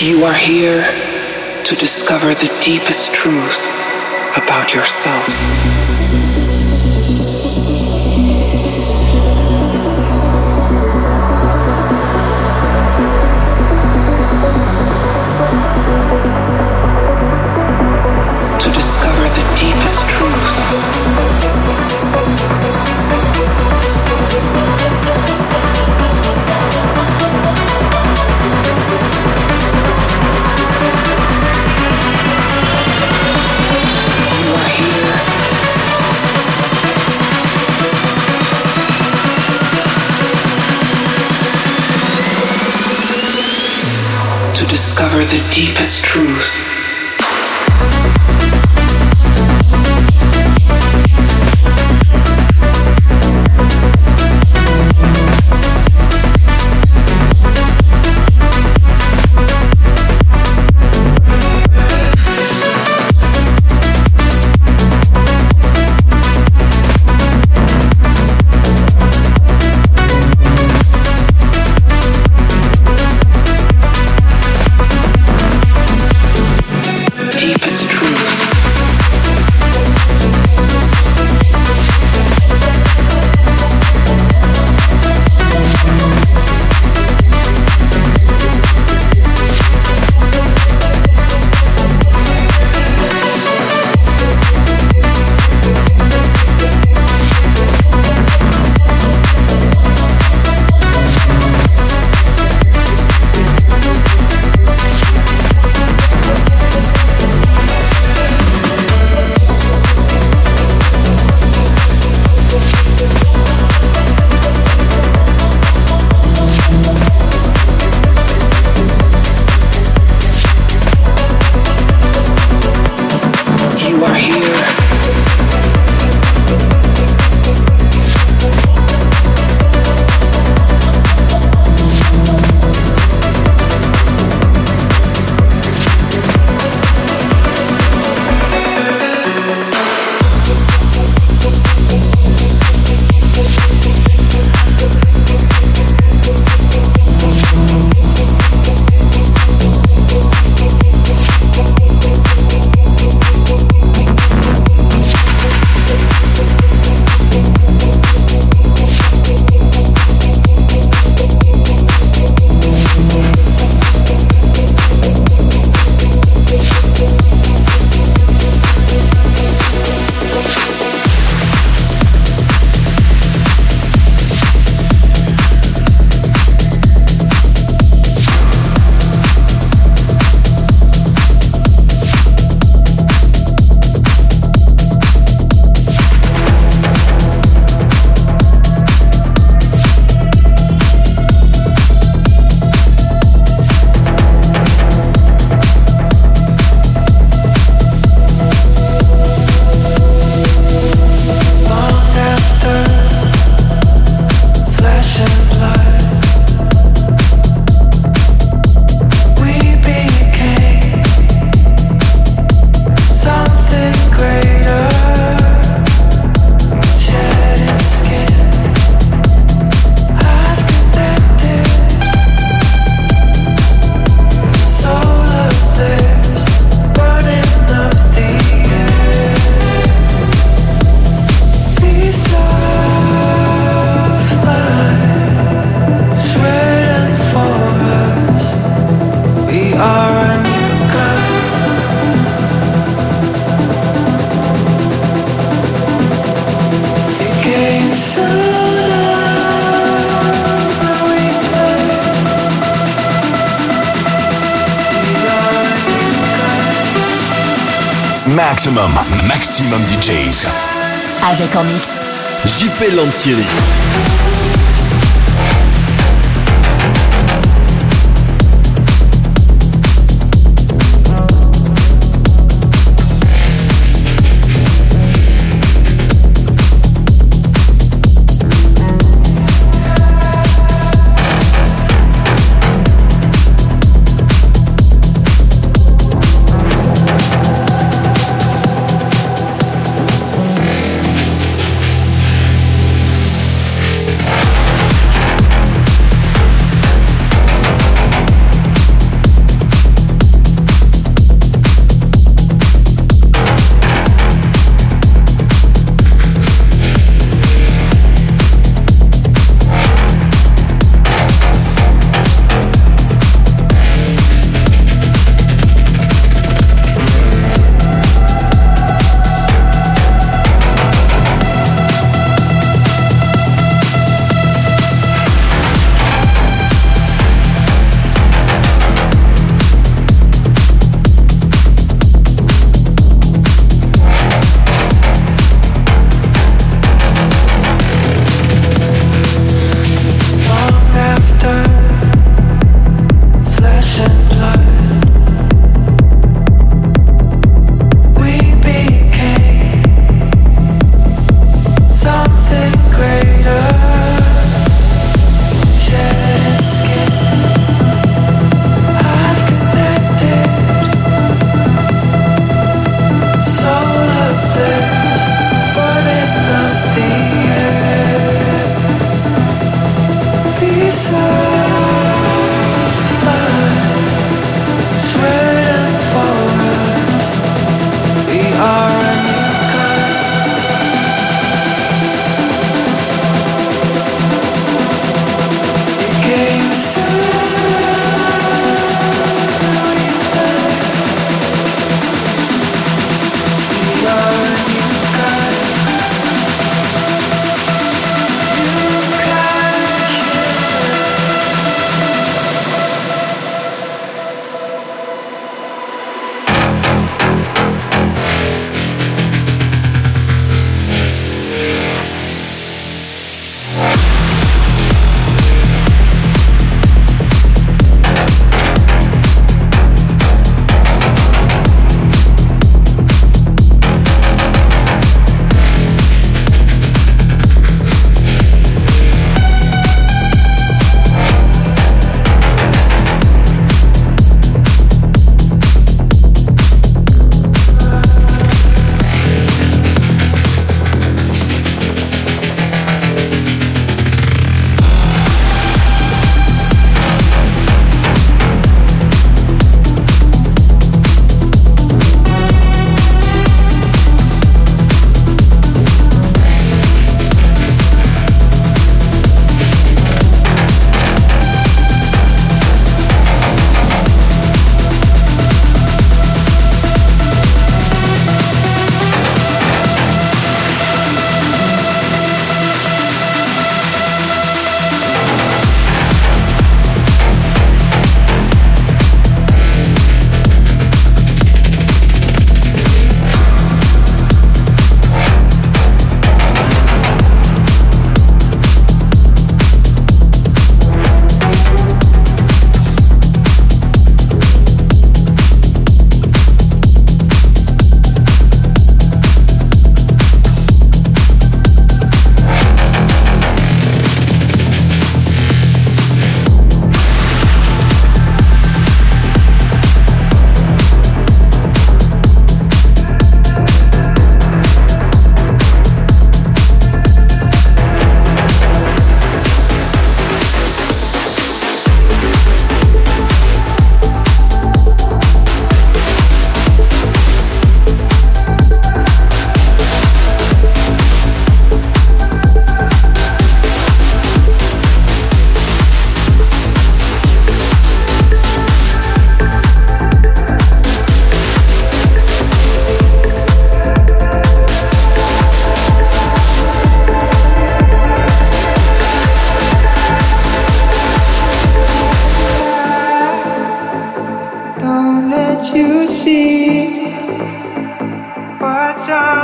You are here to discover the deepest truth about yourself. The deepest truth. Maximum DJs. Avec en mix. JP Lantieri. what you see. What's on?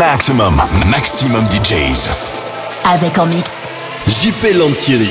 Maximum, maximum DJs. Avec en mix. JP Lantieri.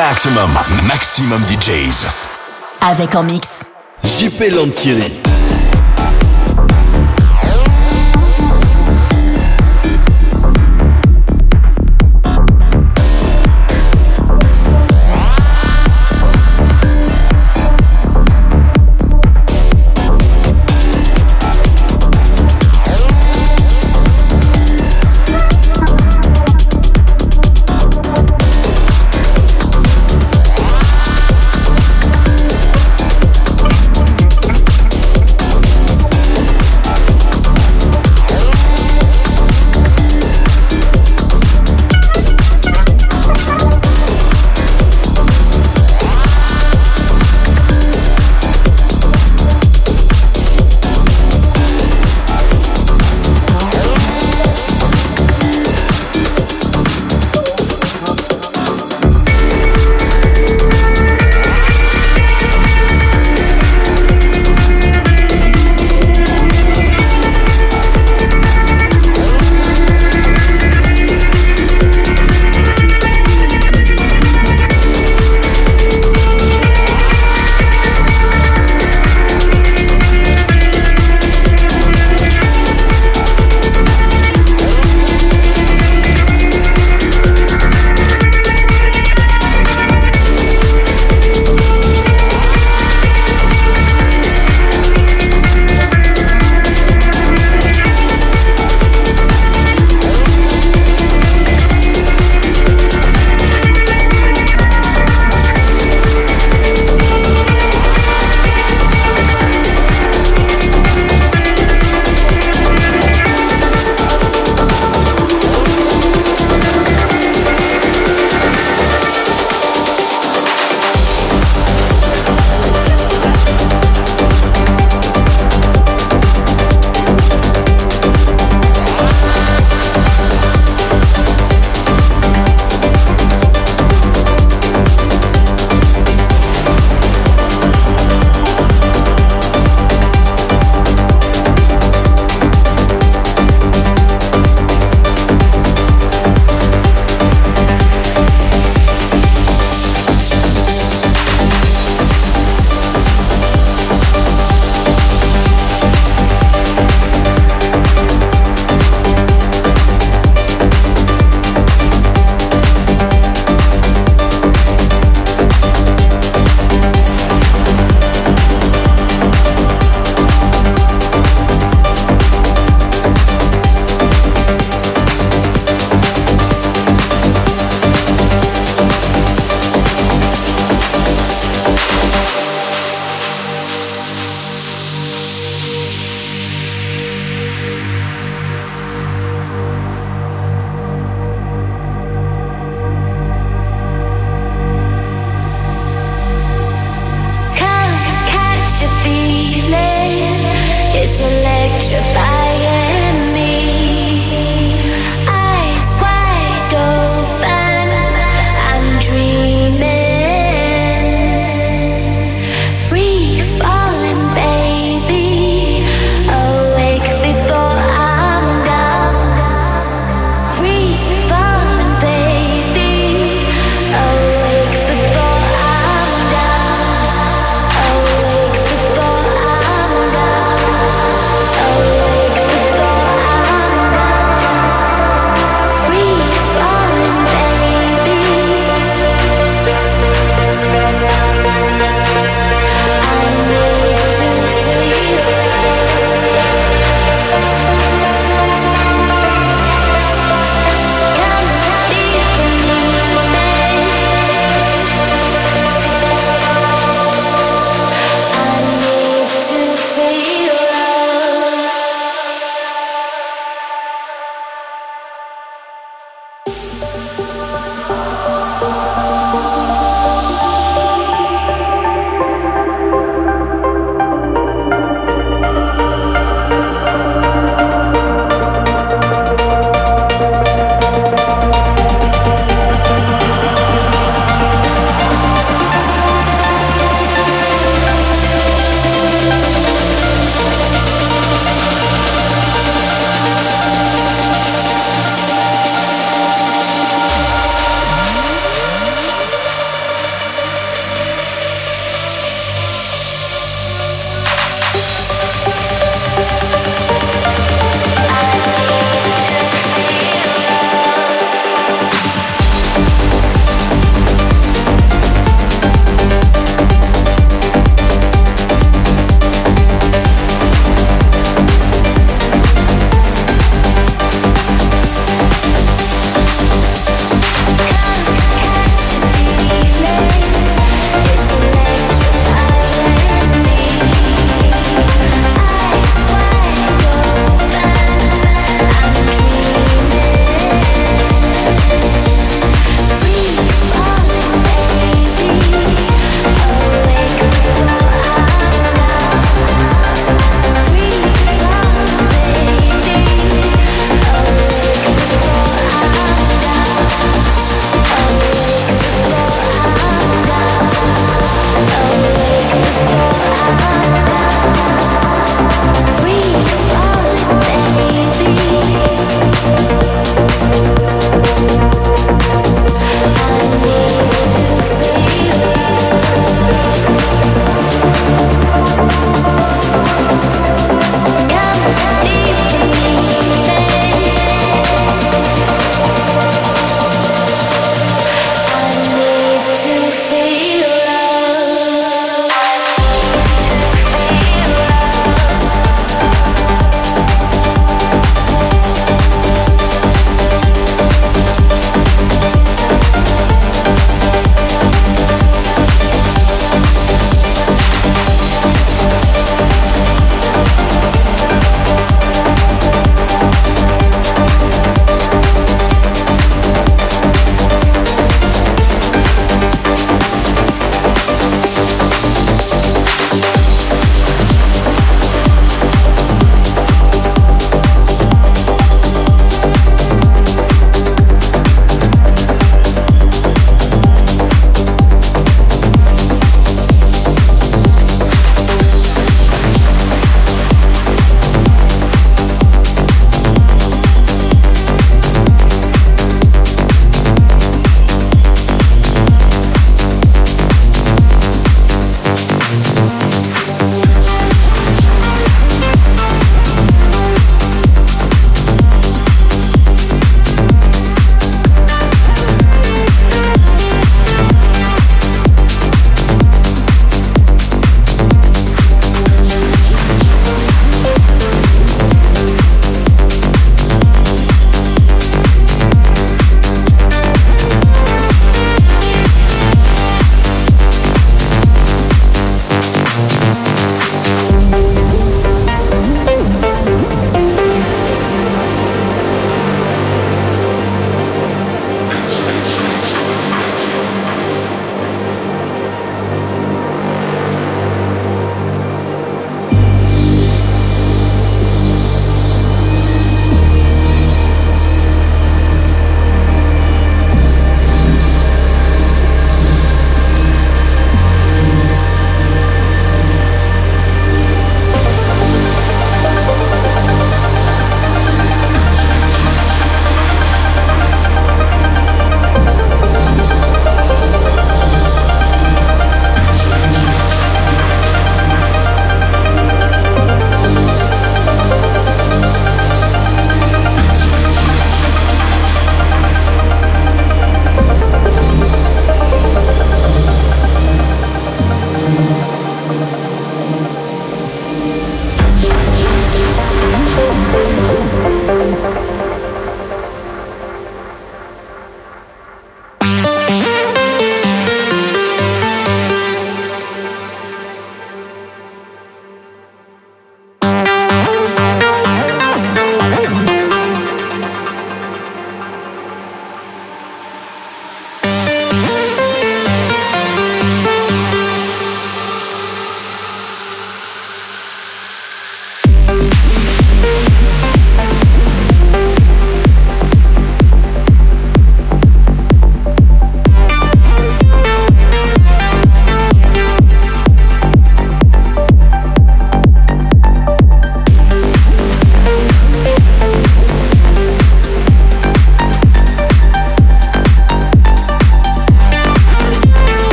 Maximum, maximum DJs. Avec en mix. JP Lantieri.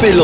JP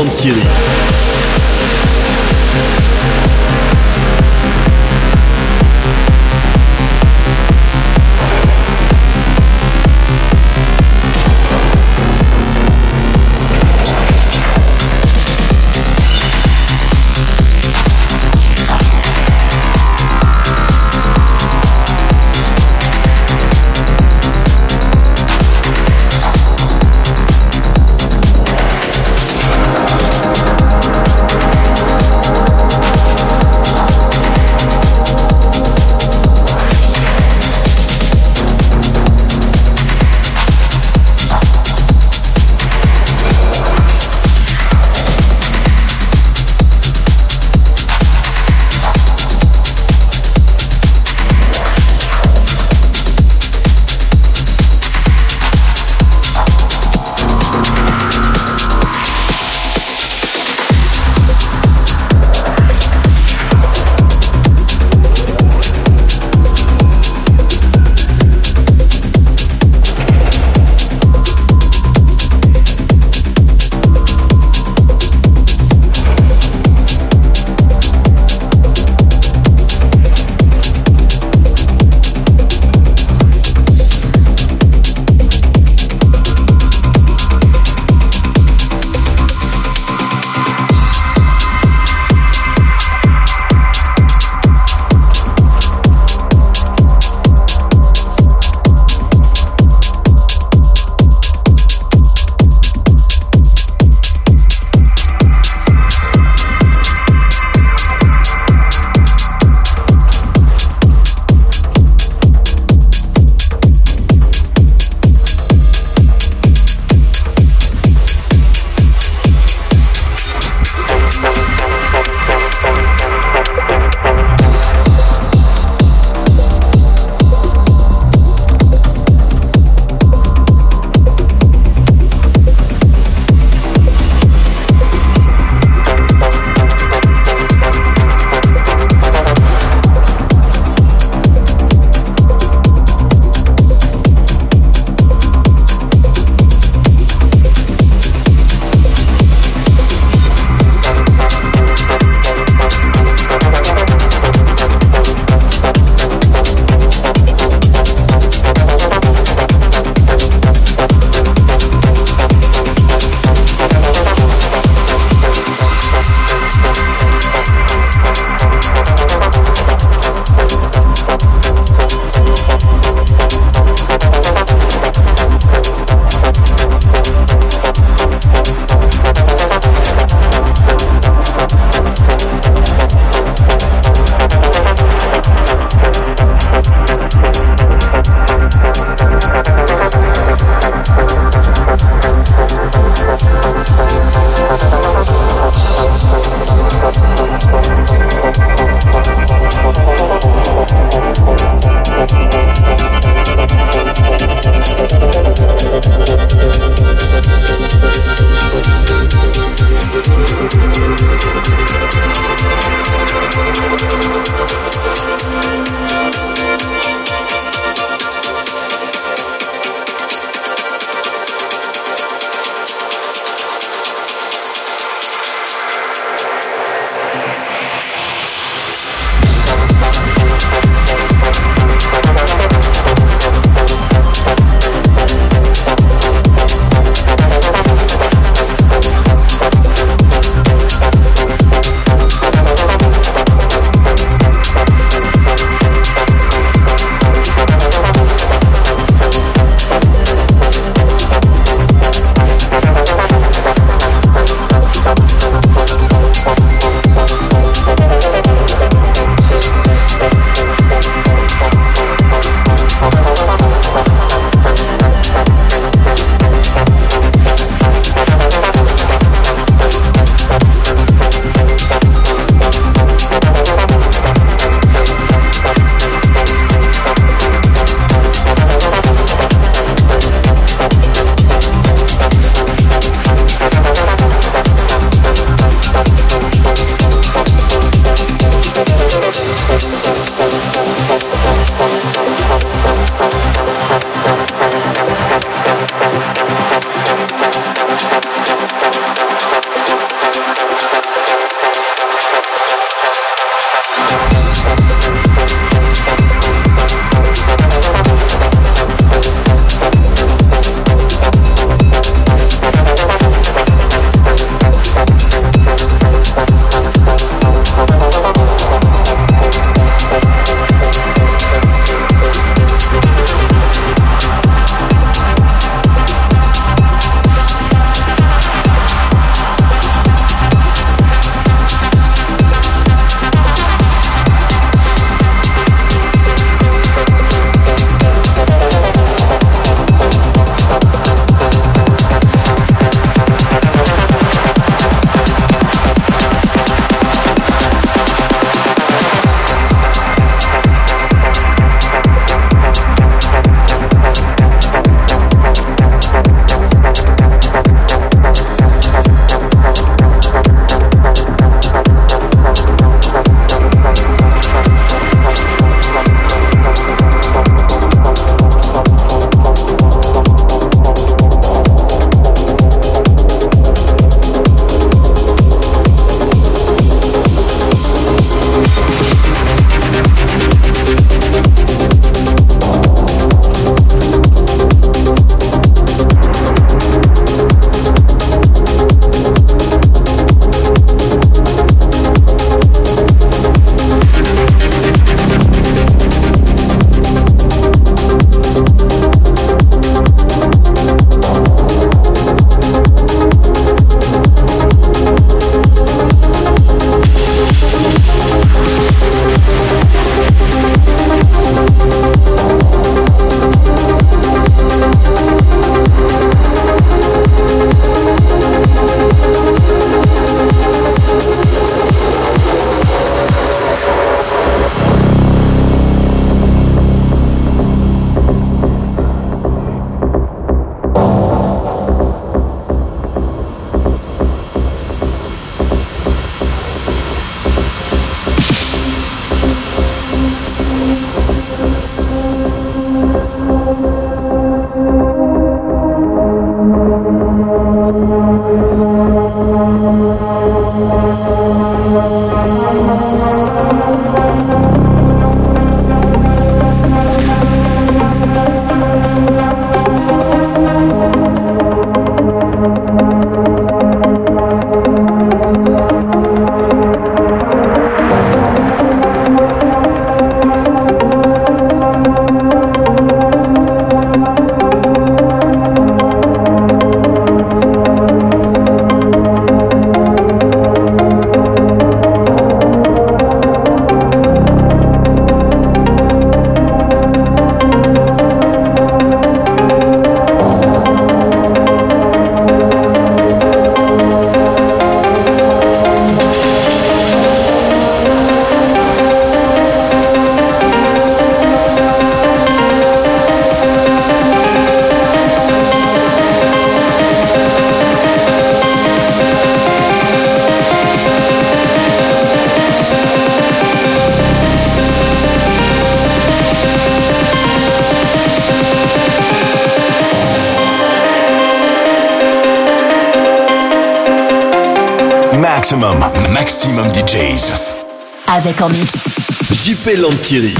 Avec en mix. JP Lantieri.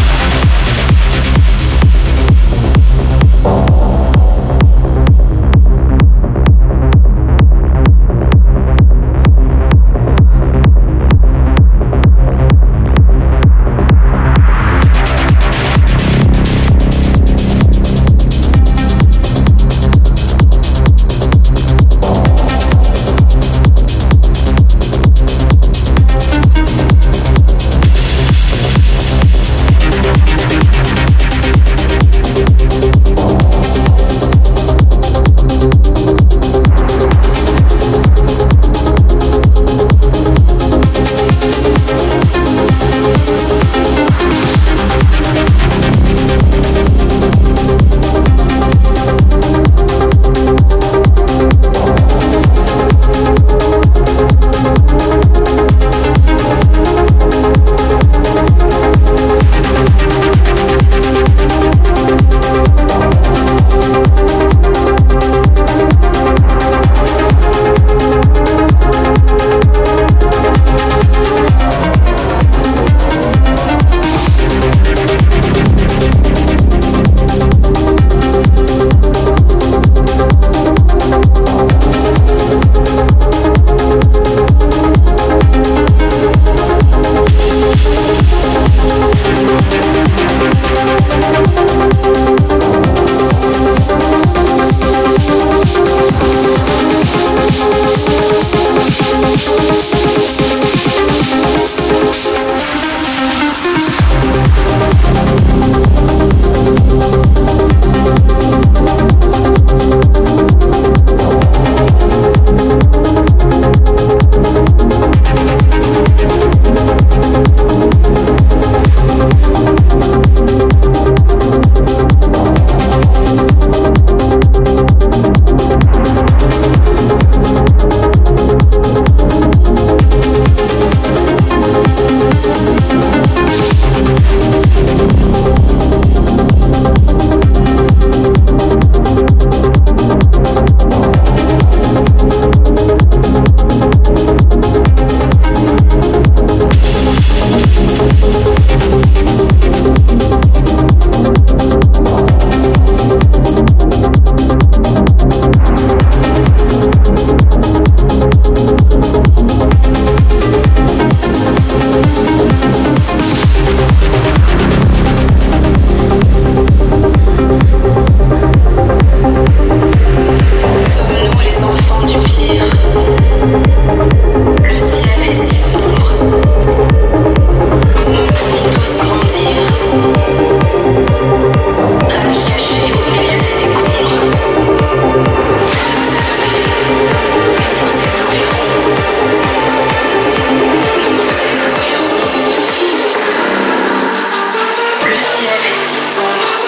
soir.